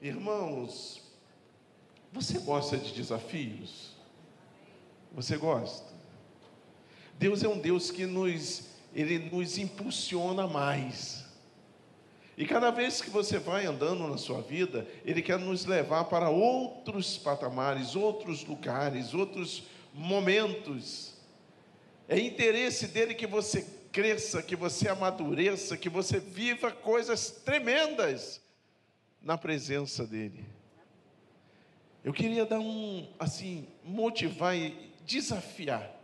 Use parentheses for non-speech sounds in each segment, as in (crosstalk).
Irmãos, você gosta de desafios? Você gosta? Deus é um Deus que nos, ele nos impulsiona mais. E cada vez que você vai andando na sua vida, Ele quer nos levar para outros patamares, outros lugares, outros momentos. É interesse dele que você cresça, que você amadureça, que você viva coisas tremendas na presença dele. Eu queria dar um, assim, motivar e desafiar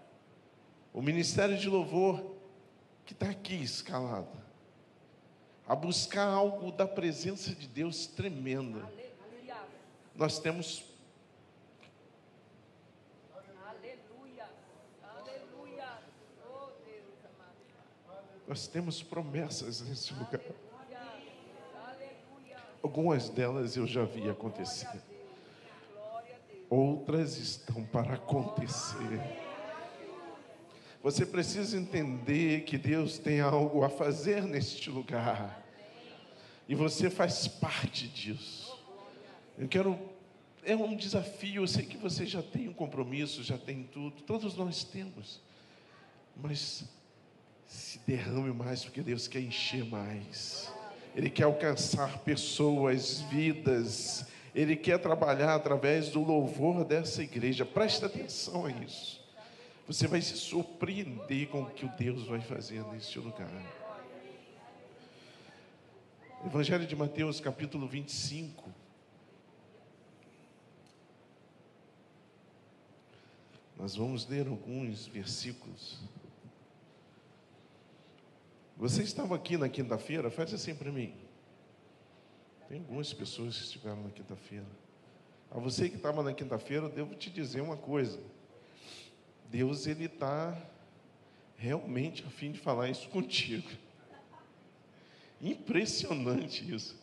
o ministério de louvor que está aqui escalado a buscar algo da presença de Deus tremenda. Nós temos Aleluia. Aleluia. Nós temos promessas nesse lugar. Algumas delas eu já vi acontecer. Outras estão para acontecer. Você precisa entender que Deus tem algo a fazer neste lugar. E você faz parte disso. Eu quero. É um desafio. Eu sei que você já tem um compromisso, já tem tudo. Todos nós temos. Mas se derrame mais, porque Deus quer encher mais. Ele quer alcançar pessoas, vidas. Ele quer trabalhar através do louvor dessa igreja. Presta atenção a isso. Você vai se surpreender com o que o Deus vai fazer neste lugar. Evangelho de Mateus, capítulo 25. Nós vamos ler alguns versículos. Você estava aqui na quinta-feira? Faz assim para mim. Tem algumas pessoas que estiveram na quinta-feira. A você que estava na quinta-feira, eu devo te dizer uma coisa. Deus ele está realmente a fim de falar isso (laughs) contigo. Impressionante isso.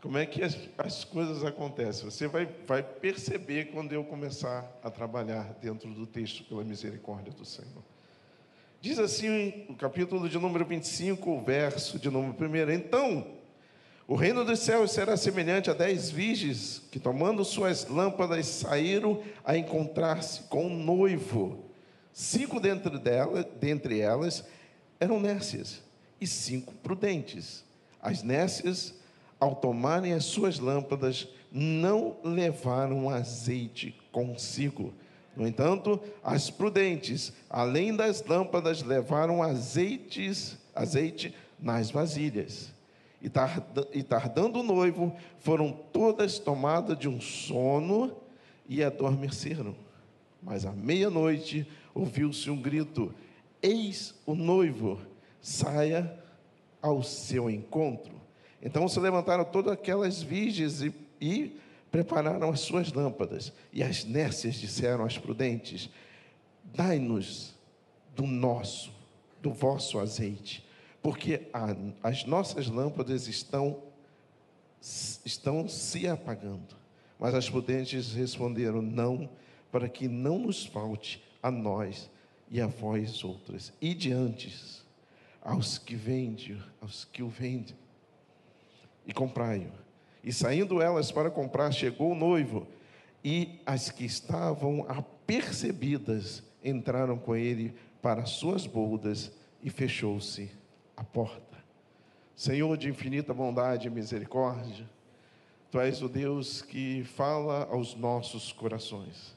Como é que as, as, coisas acontecem? Você vai, vai perceber quando eu começar a trabalhar dentro do texto pela misericórdia do Senhor. Diz assim o capítulo de número 25, o verso de número 1. Então, o reino dos céus será semelhante a dez virgens que, tomando suas lâmpadas, saíram a encontrar-se com um noivo. Cinco dentre, dela, dentre elas eram nécias e cinco prudentes. As nécias, ao tomarem as suas lâmpadas, não levaram azeite consigo. No entanto, as prudentes, além das lâmpadas, levaram azeites, azeite nas vasilhas e tardando o noivo, foram todas tomadas de um sono e adormeceram. Mas à meia-noite ouviu-se um grito: Eis o noivo, saia ao seu encontro. Então se levantaram todas aquelas virgens e, e prepararam as suas lâmpadas. E as nécias disseram às prudentes: Dai-nos do nosso, do vosso azeite porque a, as nossas lâmpadas estão, estão se apagando. Mas as prudentes responderam: Não, para que não nos falte a nós e a vós outras. E diante aos que vendem, aos que o vendem, e comprai-o. E saindo elas para comprar, chegou o noivo, e as que estavam apercebidas entraram com ele para suas boldas, e fechou-se a porta. Senhor de infinita bondade e misericórdia, Tu és o Deus que fala aos nossos corações.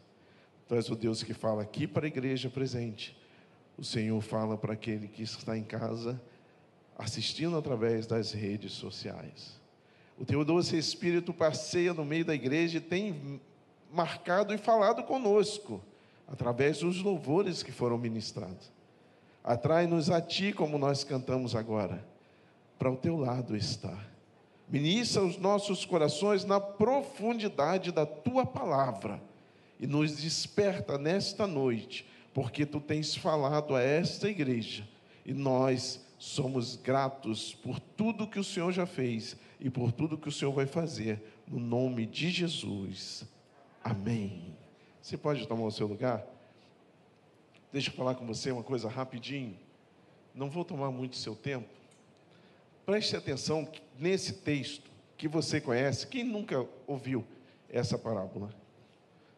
Tu és o Deus que fala aqui para a igreja presente. O Senhor fala para aquele que está em casa, assistindo através das redes sociais. O Teu doce Espírito passeia no meio da igreja e tem marcado e falado conosco, através dos louvores que foram ministrados. Atrai-nos a Ti, como nós cantamos agora, para o Teu lado estar. Ministra os nossos corações na profundidade da Tua palavra e nos desperta nesta noite, porque Tu tens falado a esta igreja e nós somos gratos por tudo que o Senhor já fez e por tudo que o Senhor vai fazer, no nome de Jesus. Amém. Você pode tomar o seu lugar? Deixa eu falar com você uma coisa rapidinho. Não vou tomar muito seu tempo. Preste atenção nesse texto. que você conhece. Quem nunca ouviu essa parábola?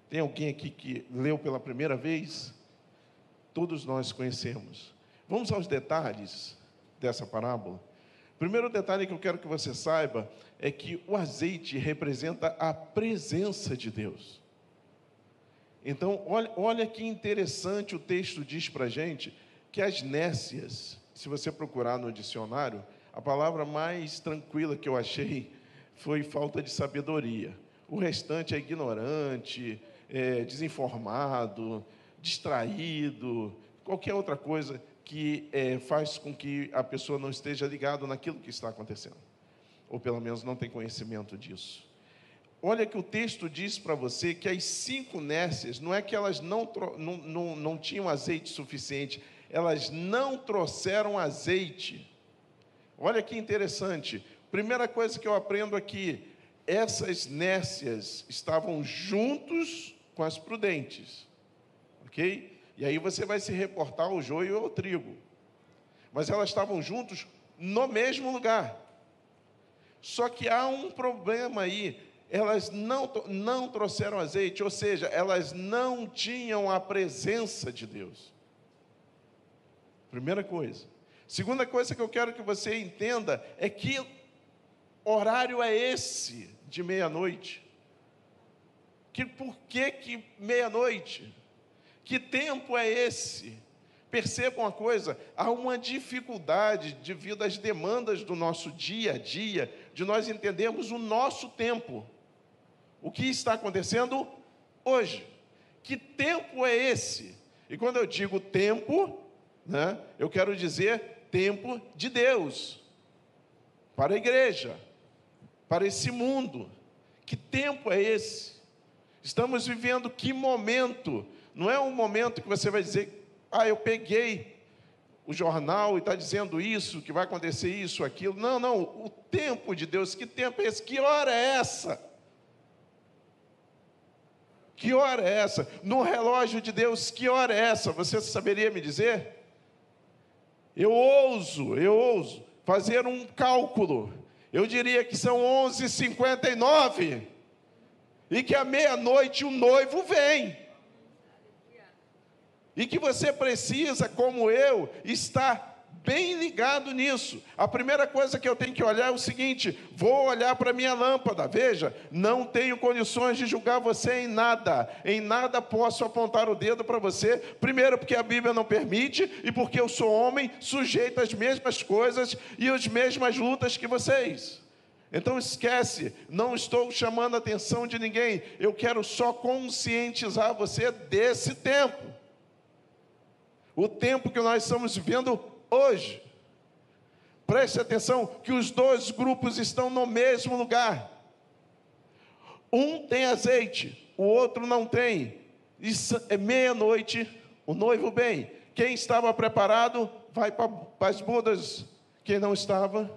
Tem alguém aqui que leu pela primeira vez? Todos nós conhecemos. Vamos aos detalhes dessa parábola. Primeiro detalhe que eu quero que você saiba é que o azeite representa a presença de Deus. Então, olha, olha que interessante o texto diz para gente que as nécias, se você procurar no dicionário, a palavra mais tranquila que eu achei foi falta de sabedoria. O restante é ignorante, é desinformado, distraído, qualquer outra coisa que é, faz com que a pessoa não esteja ligada naquilo que está acontecendo, ou pelo menos não tem conhecimento disso. Olha que o texto diz para você que as cinco nécias, não é que elas não, não, não, não tinham azeite suficiente, elas não trouxeram azeite. Olha que interessante. Primeira coisa que eu aprendo aqui, essas nécias estavam juntos com as prudentes. Ok? E aí você vai se reportar ao joio e ao trigo. Mas elas estavam juntos no mesmo lugar. Só que há um problema aí elas não, não trouxeram azeite, ou seja, elas não tinham a presença de Deus. Primeira coisa. Segunda coisa que eu quero que você entenda é que horário é esse de meia-noite? Que por que que meia-noite? Que tempo é esse? Percebam uma coisa, há uma dificuldade devido às demandas do nosso dia a dia, de nós entendermos o nosso tempo o que está acontecendo hoje. Que tempo é esse? E quando eu digo tempo, né, eu quero dizer tempo de Deus, para a igreja, para esse mundo. Que tempo é esse? Estamos vivendo que momento? Não é um momento que você vai dizer, ah, eu peguei o jornal e está dizendo isso, que vai acontecer isso, aquilo. Não, não, o tempo de Deus, que tempo é esse? Que hora é essa? Que hora é essa? No relógio de Deus, que hora é essa? Você saberia me dizer? Eu ouso, eu ouso fazer um cálculo. Eu diria que são 11h59 e que à meia-noite o noivo vem. E que você precisa, como eu, estar bem ligado nisso. A primeira coisa que eu tenho que olhar é o seguinte: vou olhar para a minha lâmpada. Veja, não tenho condições de julgar você em nada. Em nada posso apontar o dedo para você. Primeiro, porque a Bíblia não permite, e porque eu sou homem, sujeito às mesmas coisas e às mesmas lutas que vocês. Então esquece, não estou chamando a atenção de ninguém, eu quero só conscientizar você desse tempo. O tempo que nós estamos vivendo hoje. Preste atenção que os dois grupos estão no mesmo lugar. Um tem azeite, o outro não tem. é meia-noite, o noivo vem. Quem estava preparado vai para as bodas. Quem não estava,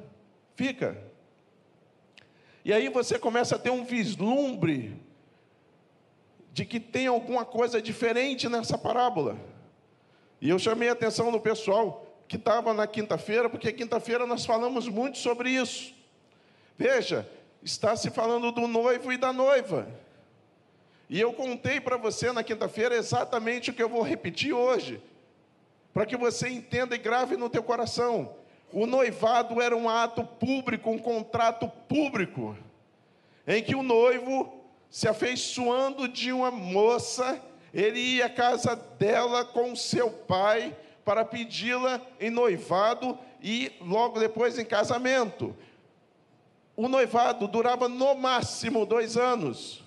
fica. E aí você começa a ter um vislumbre de que tem alguma coisa diferente nessa parábola. E eu chamei a atenção do pessoal que estava na quinta-feira, porque quinta-feira nós falamos muito sobre isso. Veja, está se falando do noivo e da noiva. E eu contei para você na quinta-feira exatamente o que eu vou repetir hoje, para que você entenda e grave no teu coração. O noivado era um ato público, um contrato público, em que o noivo, se afeiçoando de uma moça, ele ia à casa dela com seu pai, para pedi-la em noivado e logo depois em casamento. O noivado durava no máximo dois anos.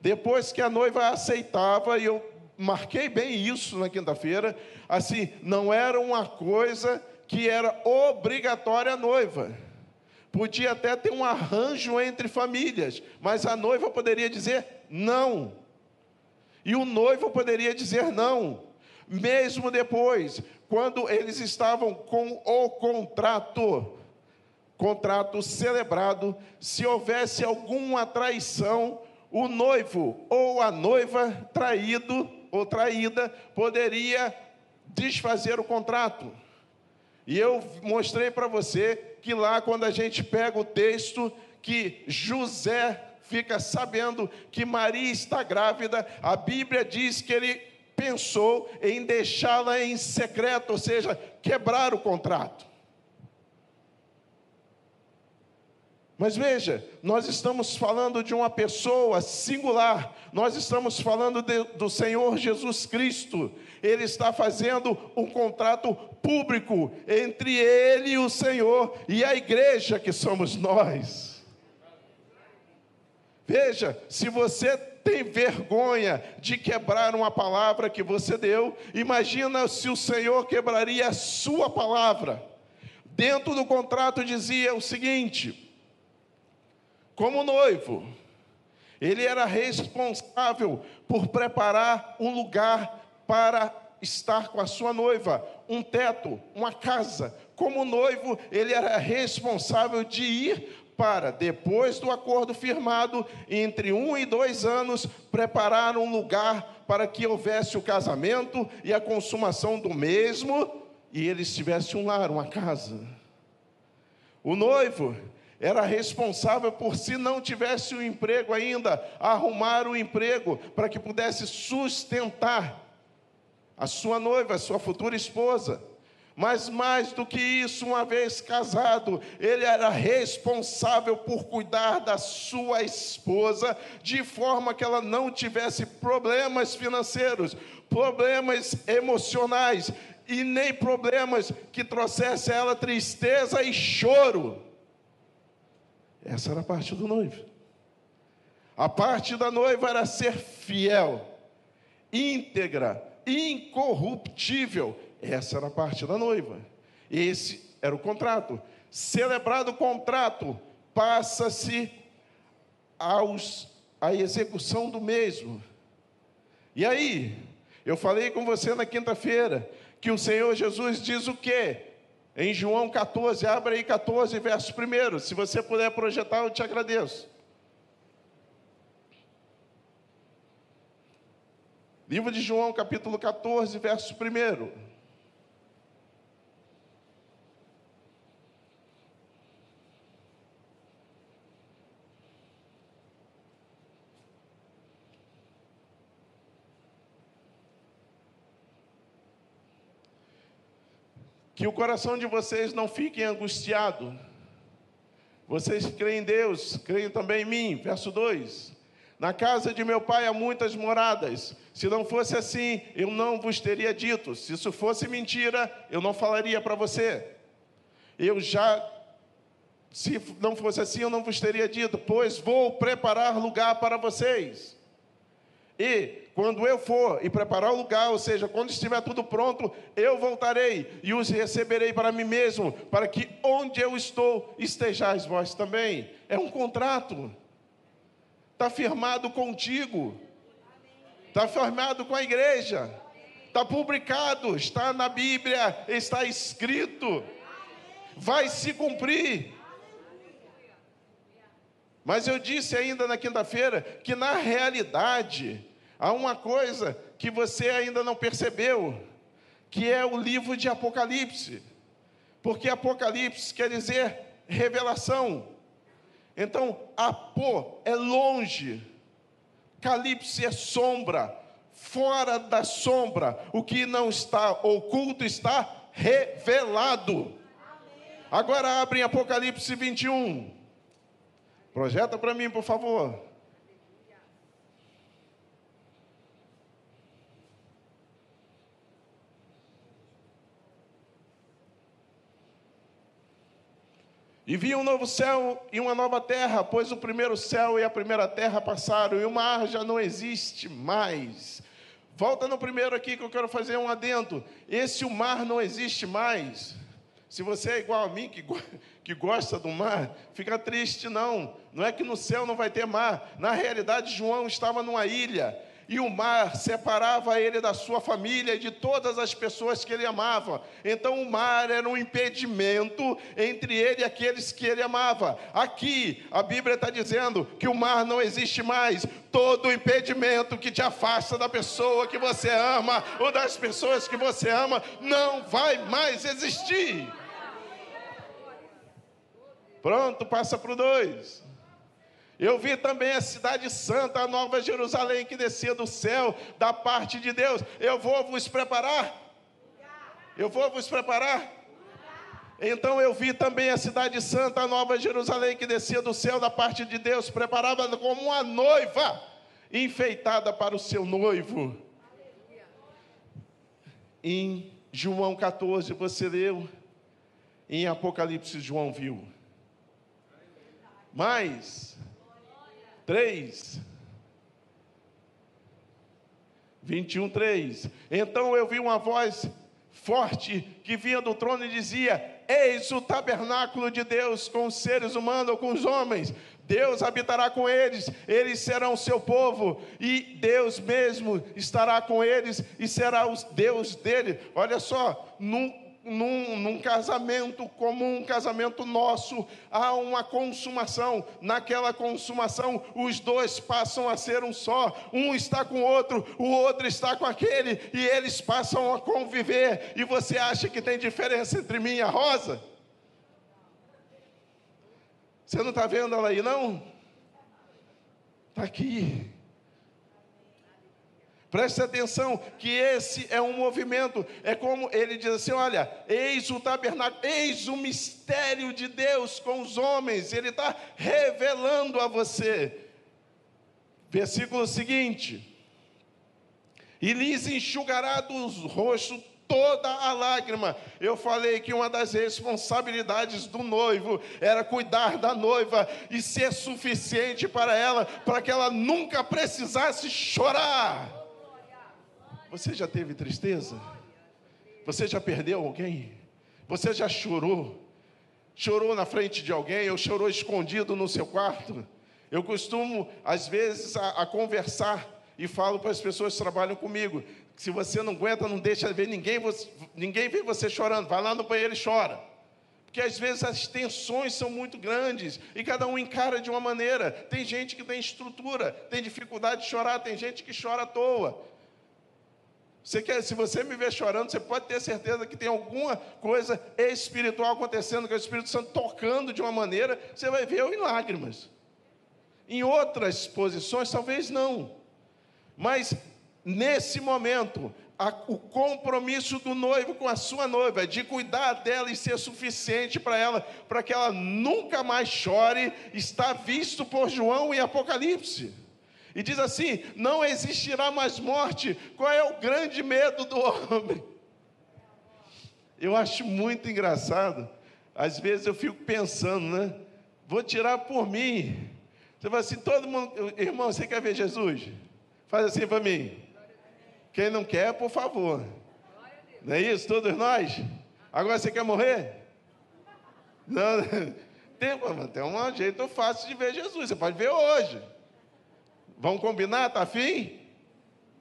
Depois que a noiva aceitava, e eu marquei bem isso na quinta-feira, assim, não era uma coisa que era obrigatória a noiva. Podia até ter um arranjo entre famílias, mas a noiva poderia dizer não. E o noivo poderia dizer não. Mesmo depois, quando eles estavam com o contrato, contrato celebrado, se houvesse alguma traição, o noivo ou a noiva traído ou traída poderia desfazer o contrato. E eu mostrei para você que lá, quando a gente pega o texto que José fica sabendo que Maria está grávida, a Bíblia diz que ele pensou em deixá-la em secreto, ou seja, quebrar o contrato. Mas veja, nós estamos falando de uma pessoa singular, nós estamos falando de, do Senhor Jesus Cristo. Ele está fazendo um contrato público entre Ele e o Senhor e a igreja que somos nós. Veja, se você tem vergonha de quebrar uma palavra que você deu, imagina se o Senhor quebraria a sua palavra. Dentro do contrato dizia o seguinte: como noivo, ele era responsável por preparar um lugar para estar com a sua noiva, um teto, uma casa. Como noivo, ele era responsável de ir para, depois do acordo firmado, entre um e dois anos, preparar um lugar para que houvesse o casamento e a consumação do mesmo, e eles tivessem um lar, uma casa. O noivo era responsável por, se não tivesse o um emprego ainda, arrumar o um emprego para que pudesse sustentar a sua noiva, a sua futura esposa. Mas mais do que isso, uma vez casado, ele era responsável por cuidar da sua esposa, de forma que ela não tivesse problemas financeiros, problemas emocionais e nem problemas que trouxessem a ela tristeza e choro. Essa era a parte do noivo. A parte da noiva era ser fiel, íntegra, incorruptível. Essa era a parte da noiva. Esse era o contrato. Celebrado o contrato, passa-se aos a execução do mesmo. E aí, eu falei com você na quinta-feira que o Senhor Jesus diz o quê? Em João 14, abre aí 14, verso 1. Se você puder projetar, eu te agradeço. Livro de João, capítulo 14, verso 1. Que o coração de vocês não fique angustiado. Vocês creem em Deus, creem também em mim. Verso 2: Na casa de meu pai há muitas moradas. Se não fosse assim, eu não vos teria dito. Se isso fosse mentira, eu não falaria para você. Eu já, se não fosse assim, eu não vos teria dito, pois vou preparar lugar para vocês. E quando eu for e preparar o lugar, ou seja, quando estiver tudo pronto, eu voltarei e os receberei para mim mesmo, para que onde eu estou estejais vós também. É um contrato. Está firmado contigo. Está firmado com a igreja. Está publicado, está na Bíblia, está escrito. Vai se cumprir. Mas eu disse ainda na quinta-feira que na realidade, Há uma coisa que você ainda não percebeu, que é o livro de Apocalipse. Porque Apocalipse quer dizer revelação. Então, apô é longe, calipse é sombra, fora da sombra, o que não está oculto está revelado. Agora abrem Apocalipse 21. Projeta para mim, por favor. E vi um novo céu e uma nova terra, pois o primeiro céu e a primeira terra passaram, e o mar já não existe mais. Volta no primeiro aqui que eu quero fazer um adendo. Esse o mar não existe mais. Se você é igual a mim, que, que gosta do mar, fica triste, não. Não é que no céu não vai ter mar. Na realidade, João estava numa ilha e o mar separava ele da sua família e de todas as pessoas que ele amava. Então o mar era um impedimento entre ele e aqueles que ele amava. Aqui a Bíblia está dizendo que o mar não existe mais. Todo impedimento que te afasta da pessoa que você ama ou das pessoas que você ama não vai mais existir. Pronto, passa para o dois. Eu vi também a cidade santa, a nova Jerusalém que descia do céu, da parte de Deus. Eu vou vos preparar. Eu vou vos preparar. Então eu vi também a cidade santa, a nova Jerusalém que descia do céu, da parte de Deus, preparada como uma noiva, enfeitada para o seu noivo. Em João 14, você leu. Em Apocalipse, João viu. Mas 3. 21, 3. Então eu vi uma voz forte que vinha do trono e dizia: Eis o tabernáculo de Deus com os seres humanos ou com os homens. Deus habitará com eles, eles serão seu povo, e Deus mesmo estará com eles e será o Deus dele. Olha só, num num, num, casamento comum, um casamento nosso, há uma consumação. Naquela consumação, os dois passam a ser um só. Um está com o outro, o outro está com aquele, e eles passam a conviver. E você acha que tem diferença entre mim e a Rosa? Você não está vendo ela aí, não? Está aqui. Preste atenção que esse é um movimento, é como ele diz assim: olha, eis o tabernáculo, eis o mistério de Deus com os homens, ele está revelando a você. Versículo seguinte: e lhes enxugará dos rostos toda a lágrima. Eu falei que uma das responsabilidades do noivo era cuidar da noiva e ser suficiente para ela, para que ela nunca precisasse chorar. Você já teve tristeza? Você já perdeu alguém? Você já chorou? Chorou na frente de alguém ou chorou escondido no seu quarto? Eu costumo, às vezes, a, a conversar e falo para as pessoas que trabalham comigo: se você não aguenta, não deixa ver ninguém, você, ninguém vê você chorando, vai lá no banheiro e chora. Porque às vezes as tensões são muito grandes e cada um encara de uma maneira. Tem gente que tem estrutura, tem dificuldade de chorar, tem gente que chora à toa. Você quer, se você me ver chorando, você pode ter certeza que tem alguma coisa espiritual acontecendo, que é o Espírito Santo tocando de uma maneira, você vai ver eu em lágrimas. Em outras posições, talvez não. Mas nesse momento, a, o compromisso do noivo com a sua noiva, de cuidar dela e ser suficiente para ela, para que ela nunca mais chore, está visto por João em Apocalipse. E diz assim: não existirá mais morte. Qual é o grande medo do homem? Eu acho muito engraçado. Às vezes eu fico pensando, né? Vou tirar por mim. Você fala assim: todo mundo, irmão, você quer ver Jesus? Faz assim para mim. Quem não quer, por favor. Não é isso? Todos nós? Agora você quer morrer? Não, (laughs) tem, tem um jeito fácil de ver Jesus. Você pode ver hoje. Vamos combinar? Tá afim?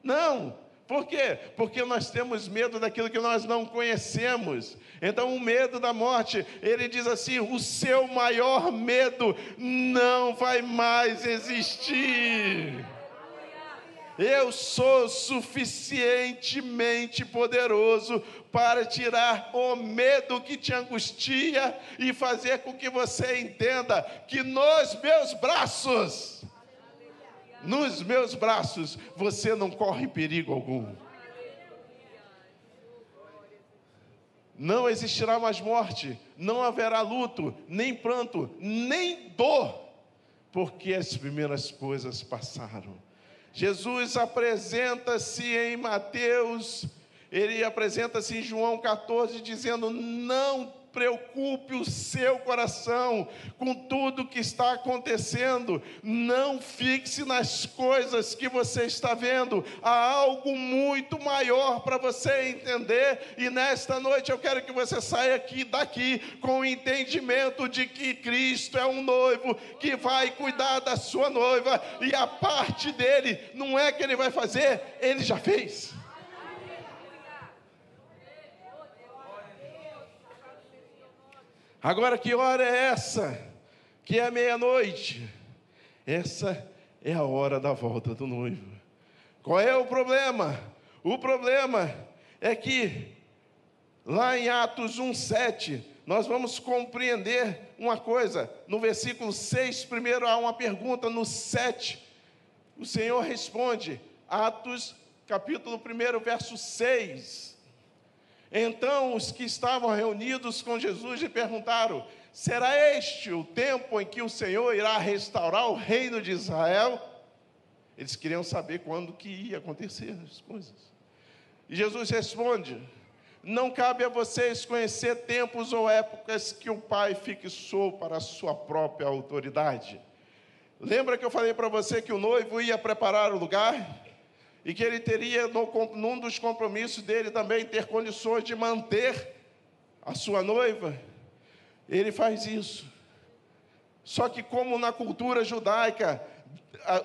Não. Por quê? Porque nós temos medo daquilo que nós não conhecemos. Então, o medo da morte, ele diz assim: o seu maior medo não vai mais existir. Eu sou suficientemente poderoso para tirar o medo que te angustia e fazer com que você entenda que nos meus braços nos meus braços, você não corre perigo algum. Não existirá mais morte, não haverá luto, nem pranto, nem dor, porque as primeiras coisas passaram. Jesus apresenta-se em Mateus, ele apresenta-se em João 14, dizendo: Não preocupe o seu coração com tudo que está acontecendo. Não fixe nas coisas que você está vendo. Há algo muito maior para você entender. E nesta noite eu quero que você saia aqui daqui com o entendimento de que Cristo é um noivo que vai cuidar da sua noiva e a parte dele não é que ele vai fazer, ele já fez. Agora, que hora é essa? Que é meia-noite. Essa é a hora da volta do noivo. Qual é o problema? O problema é que lá em Atos 1:7 nós vamos compreender uma coisa. No versículo 6, primeiro há uma pergunta, no 7, o Senhor responde, Atos, capítulo 1, verso 6. Então os que estavam reunidos com Jesus lhe perguntaram: Será este o tempo em que o Senhor irá restaurar o reino de Israel? Eles queriam saber quando que ia acontecer as coisas. E Jesus responde: Não cabe a vocês conhecer tempos ou épocas que o Pai fixou para a sua própria autoridade. Lembra que eu falei para você que o noivo ia preparar o lugar? E que ele teria, no, num dos compromissos dele também, ter condições de manter a sua noiva? Ele faz isso. Só que, como na cultura judaica,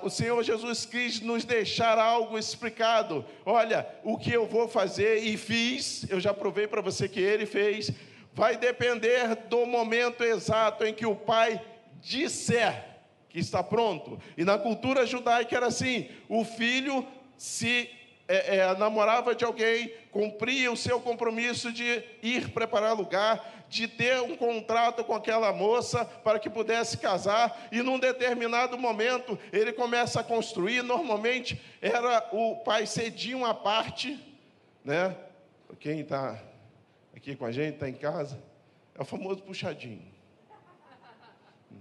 o Senhor Jesus quis nos deixar algo explicado. Olha, o que eu vou fazer e fiz, eu já provei para você que ele fez, vai depender do momento exato em que o Pai disser que está pronto. E na cultura judaica era assim: o filho se é, é, namorava de alguém, cumpria o seu compromisso de ir preparar lugar, de ter um contrato com aquela moça para que pudesse casar, e num determinado momento ele começa a construir. Normalmente era o pai cedia uma parte, né? Quem está aqui com a gente, está em casa, é o famoso puxadinho.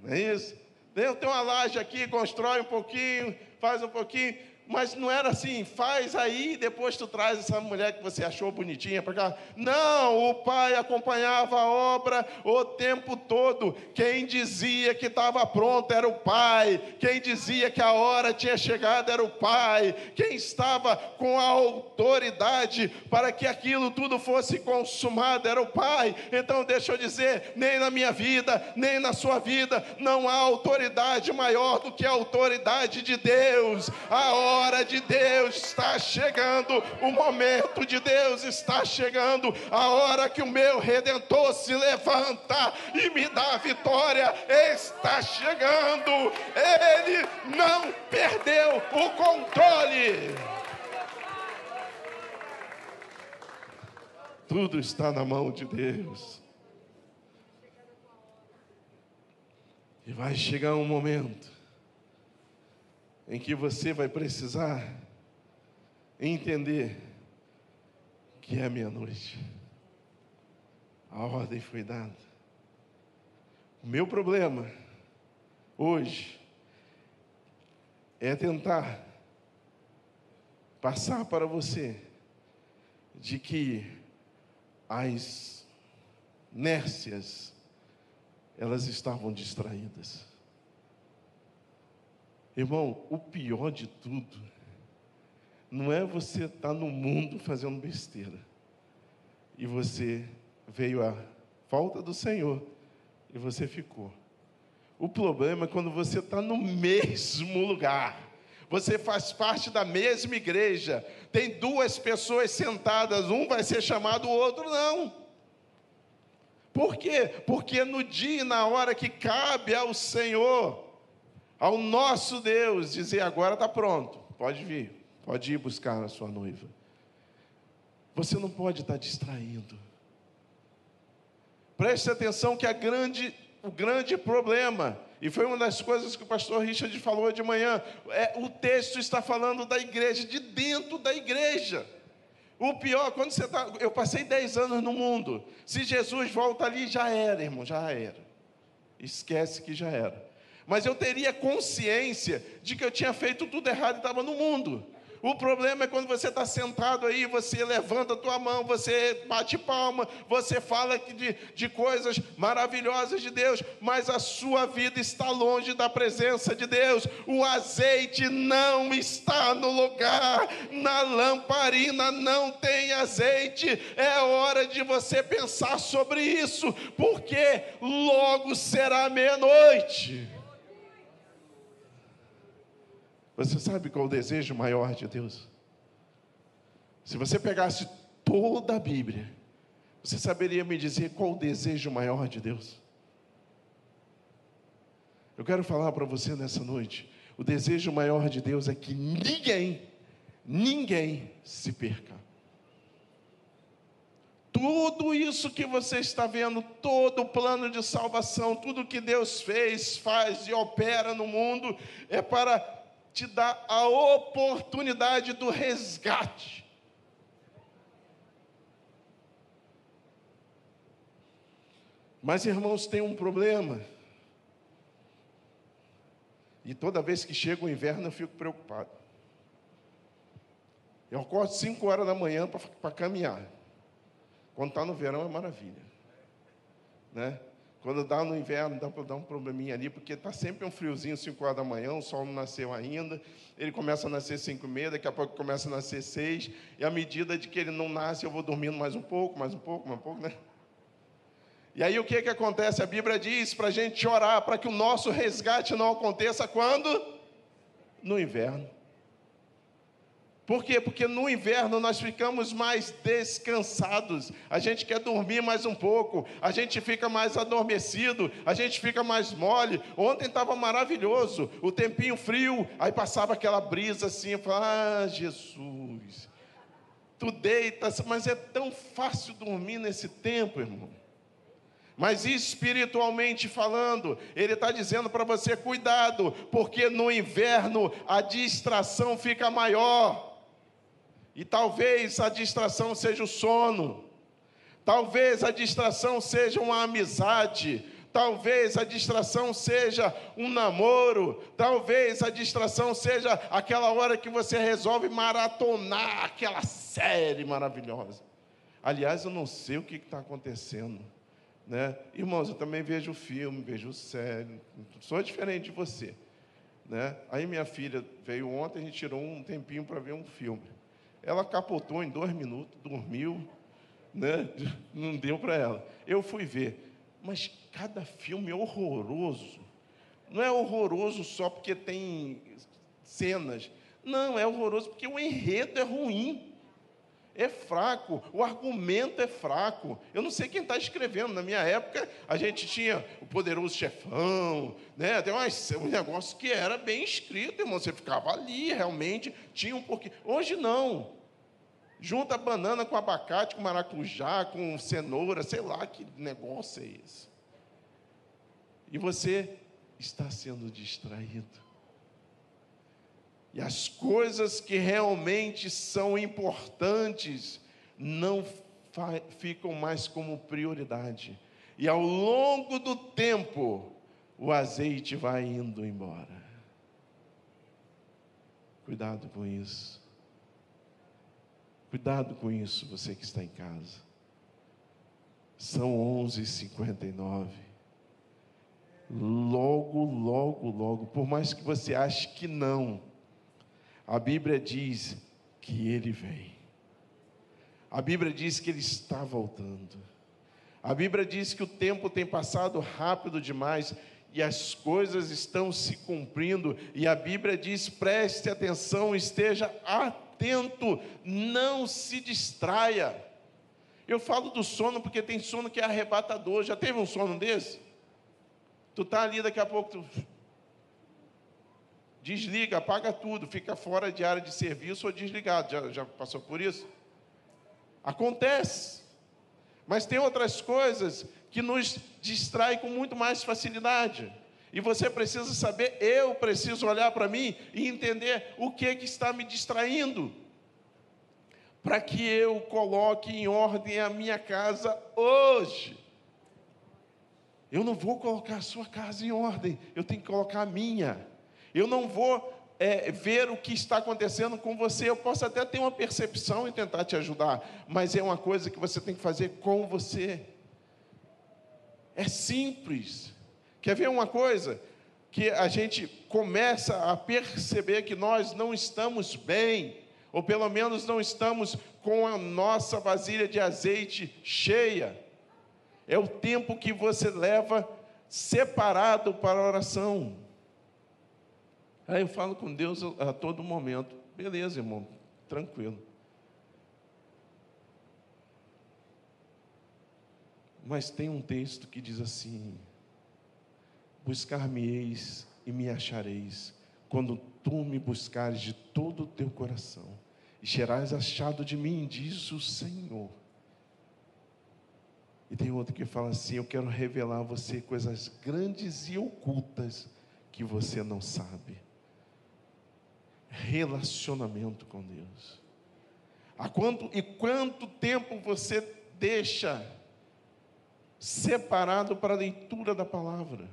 Não é isso? Tem uma laje aqui, constrói um pouquinho, faz um pouquinho mas não era assim, faz aí, depois tu traz essa mulher que você achou bonitinha para cá. Não, o pai acompanhava a obra o tempo todo. Quem dizia que estava pronto era o pai. Quem dizia que a hora tinha chegado era o pai. Quem estava com a autoridade para que aquilo tudo fosse consumado era o pai. Então, deixa eu dizer, nem na minha vida, nem na sua vida, não há autoridade maior do que a autoridade de Deus. A hora de Deus está chegando, o momento de Deus está chegando, a hora que o meu redentor se levanta e me dá a vitória está chegando. Ele não perdeu o controle. Tudo está na mão de Deus. E vai chegar um momento em que você vai precisar entender que é meia-noite. A ordem foi dada. O meu problema hoje é tentar passar para você de que as nércias elas estavam distraídas. Irmão, o pior de tudo não é você estar tá no mundo fazendo besteira e você veio a falta do Senhor e você ficou. O problema é quando você está no mesmo lugar. Você faz parte da mesma igreja. Tem duas pessoas sentadas, um vai ser chamado, o outro não. Por quê? Porque no dia e na hora que cabe ao Senhor, ao nosso Deus, dizer: agora está pronto, pode vir, pode ir buscar a sua noiva. Você não pode estar distraindo. Preste atenção que a grande, o grande problema, e foi uma das coisas que o pastor Richard falou de manhã, é, o texto está falando da igreja, de dentro da igreja. O pior, quando você está. Eu passei 10 anos no mundo. Se Jesus volta ali, já era, irmão, já era. Esquece que já era mas eu teria consciência de que eu tinha feito tudo errado e estava no mundo. O problema é quando você está sentado aí, você levanta a tua mão, você bate palma, você fala de, de coisas maravilhosas de Deus, mas a sua vida está longe da presença de Deus. O azeite não está no lugar, na lamparina não tem azeite. É hora de você pensar sobre isso, porque logo será meia-noite. Você sabe qual o desejo maior de Deus? Se você pegasse toda a Bíblia, você saberia me dizer qual o desejo maior de Deus? Eu quero falar para você nessa noite: o desejo maior de Deus é que ninguém, ninguém se perca. Tudo isso que você está vendo, todo o plano de salvação, tudo que Deus fez, faz e opera no mundo, é para te dar a oportunidade do resgate. Mas, irmãos, tem um problema. E toda vez que chega o inverno eu fico preocupado. Eu acordo 5 horas da manhã para caminhar. Quando está no verão é maravilha. Né? Quando dá no inverno, dá para dar um probleminha ali, porque está sempre um friozinho, 5 horas da manhã, o sol não nasceu ainda, ele começa a nascer 5 e meia, daqui a pouco começa a nascer 6, e à medida de que ele não nasce, eu vou dormindo mais um pouco, mais um pouco, mais um pouco, né? E aí o que, que acontece? A Bíblia diz para a gente orar para que o nosso resgate não aconteça quando? No inverno. Por quê? Porque no inverno nós ficamos mais descansados, a gente quer dormir mais um pouco, a gente fica mais adormecido, a gente fica mais mole. Ontem estava maravilhoso, o tempinho frio, aí passava aquela brisa assim, eu falava, ah, Jesus, tu deitas, mas é tão fácil dormir nesse tempo, irmão. Mas espiritualmente falando, ele está dizendo para você: cuidado, porque no inverno a distração fica maior. E talvez a distração seja o sono, talvez a distração seja uma amizade, talvez a distração seja um namoro, talvez a distração seja aquela hora que você resolve maratonar aquela série maravilhosa. Aliás, eu não sei o que está acontecendo. Né? Irmãos, eu também vejo filme, vejo série, sou diferente de você. Né? Aí minha filha veio ontem, a gente tirou um tempinho para ver um filme. Ela capotou em dois minutos, dormiu, né? (laughs) não deu para ela. Eu fui ver, mas cada filme é horroroso. Não é horroroso só porque tem cenas. Não, é horroroso porque o enredo é ruim. É fraco, o argumento é fraco. Eu não sei quem está escrevendo. Na minha época, a gente tinha o poderoso chefão, né? Tem um negócio que era bem escrito, irmão. Você ficava ali, realmente, tinha um pouquinho. Hoje não. Junta banana com abacate, com maracujá, com cenoura, sei lá que negócio é esse. E você está sendo distraído. E as coisas que realmente são importantes não ficam mais como prioridade. E ao longo do tempo, o azeite vai indo embora. Cuidado com isso. Cuidado com isso, você que está em casa. São 11h59. Logo, logo, logo, por mais que você ache que não, a Bíblia diz que ele vem. A Bíblia diz que ele está voltando. A Bíblia diz que o tempo tem passado rápido demais e as coisas estão se cumprindo. E a Bíblia diz: preste atenção, esteja atento, não se distraia. Eu falo do sono porque tem sono que é arrebatador. Já teve um sono desse? Tu está ali, daqui a pouco tu Desliga, apaga tudo, fica fora de área de serviço ou desligado. Já, já passou por isso? Acontece. Mas tem outras coisas que nos distraem com muito mais facilidade. E você precisa saber, eu preciso olhar para mim e entender o que, que está me distraindo. Para que eu coloque em ordem a minha casa hoje. Eu não vou colocar a sua casa em ordem, eu tenho que colocar a minha. Eu não vou é, ver o que está acontecendo com você. Eu posso até ter uma percepção e tentar te ajudar, mas é uma coisa que você tem que fazer com você. É simples. Quer ver uma coisa? Que a gente começa a perceber que nós não estamos bem, ou pelo menos não estamos com a nossa vasilha de azeite cheia. É o tempo que você leva separado para a oração. Aí eu falo com Deus a todo momento. Beleza, irmão, tranquilo. Mas tem um texto que diz assim: Buscar-me-eis e me achareis, quando tu me buscares de todo o teu coração, e serás achado de mim, diz o Senhor. E tem outro que fala assim: Eu quero revelar a você coisas grandes e ocultas que você não sabe. Relacionamento com Deus. Há quanto e quanto tempo você deixa separado para a leitura da palavra?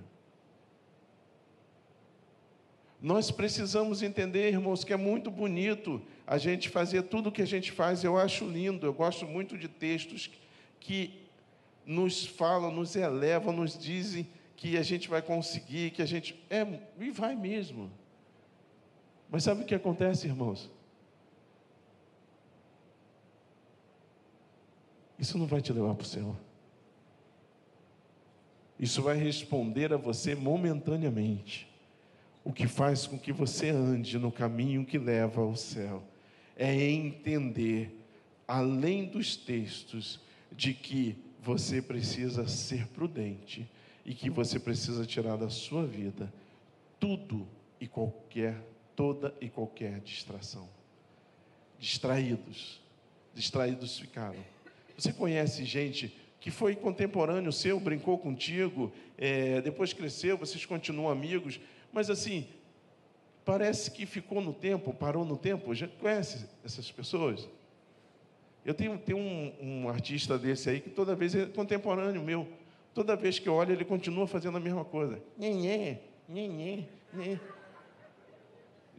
Nós precisamos entender, irmãos, que é muito bonito a gente fazer tudo o que a gente faz. Eu acho lindo, eu gosto muito de textos que nos falam, nos elevam, nos dizem que a gente vai conseguir, que a gente. É, e vai mesmo. Mas sabe o que acontece, irmãos? Isso não vai te levar para o céu. Isso vai responder a você momentaneamente. O que faz com que você ande no caminho que leva ao céu é entender, além dos textos, de que você precisa ser prudente e que você precisa tirar da sua vida tudo e qualquer, toda e qualquer distração. Distraídos, distraídos ficaram. Você conhece gente que foi contemporâneo seu, brincou contigo, é, depois cresceu, vocês continuam amigos, mas assim, parece que ficou no tempo, parou no tempo. Já conhece essas pessoas? Eu tenho, tenho um, um, artista desse aí que toda vez é contemporâneo meu. Toda vez que eu olho, ele continua fazendo a mesma coisa. Nhenhê, nhenhê, nhenhê.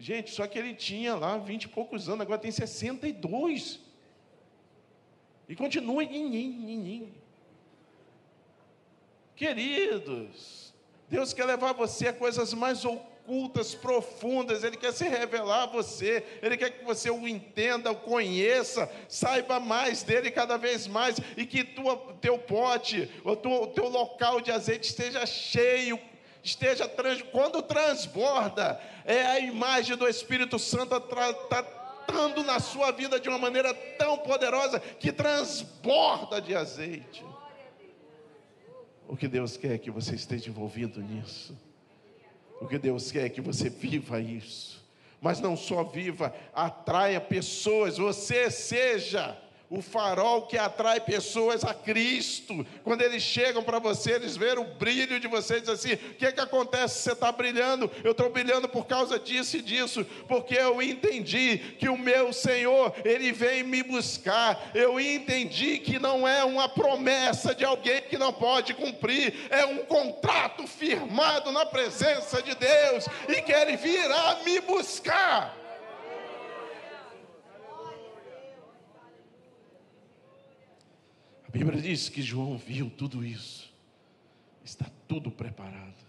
Gente, só que ele tinha lá vinte e poucos anos, agora tem 62. E continua. Queridos, Deus quer levar você a coisas mais ocultas ocultas, profundas, Ele quer se revelar a você, Ele quer que você o entenda, o conheça, saiba mais dele cada vez mais, e que tua, teu pote, o teu, teu local de azeite esteja cheio, esteja trans, quando transborda, é a imagem do Espírito Santo tratando na sua vida de uma maneira tão poderosa que transborda de azeite. O que Deus quer é que você esteja envolvido nisso. O que Deus quer é que você viva isso. Mas não só viva, atraia pessoas, você seja o farol que atrai pessoas a Cristo. Quando eles chegam para você, eles veem o brilho de você e dizem assim: o que, é que acontece? Você está brilhando, eu estou brilhando por causa disso e disso, porque eu entendi que o meu Senhor, Ele vem me buscar. Eu entendi que não é uma promessa de alguém que não pode cumprir, é um contrato firmado na presença de Deus e que Ele virá me buscar. A Bíblia diz que João viu tudo isso. Está tudo preparado.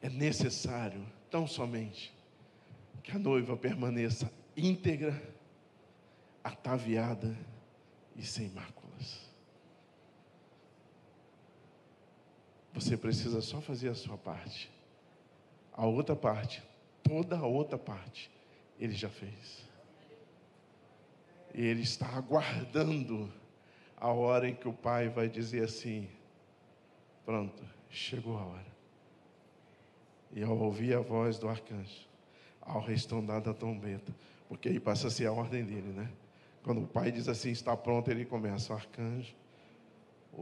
É necessário, tão somente, que a noiva permaneça íntegra, ataviada e sem máculas. Você precisa só fazer a sua parte. A outra parte, toda a outra parte, ele já fez. E ele está aguardando a hora em que o pai vai dizer assim: Pronto, chegou a hora. E ao ouvir a voz do arcanjo, ao restondar da trombeta, porque aí passa a ser a ordem dele, né? Quando o pai diz assim, está pronto, ele começa o arcanjo,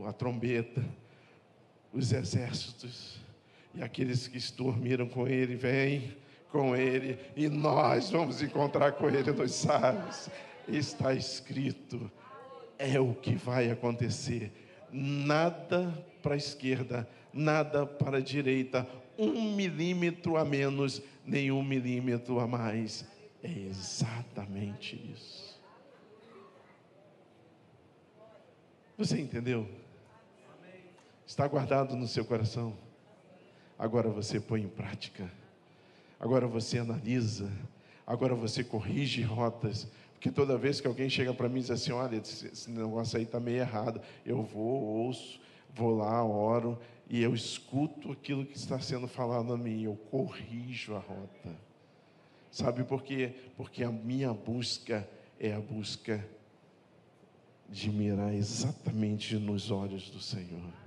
a trombeta, os exércitos, e aqueles que dormiram com ele, vêm com ele, e nós vamos encontrar com ele nos sábios está escrito, é o que vai acontecer. Nada para a esquerda, nada para a direita, um milímetro a menos, nem um milímetro a mais. É exatamente isso. Você entendeu? Está guardado no seu coração. Agora você põe em prática. Agora você analisa. Agora você corrige rotas. Porque toda vez que alguém chega para mim e diz assim: olha, esse negócio aí está meio errado, eu vou, ouço, vou lá, oro, e eu escuto aquilo que está sendo falado a mim, eu corrijo a rota. Sabe por quê? Porque a minha busca é a busca de mirar exatamente nos olhos do Senhor.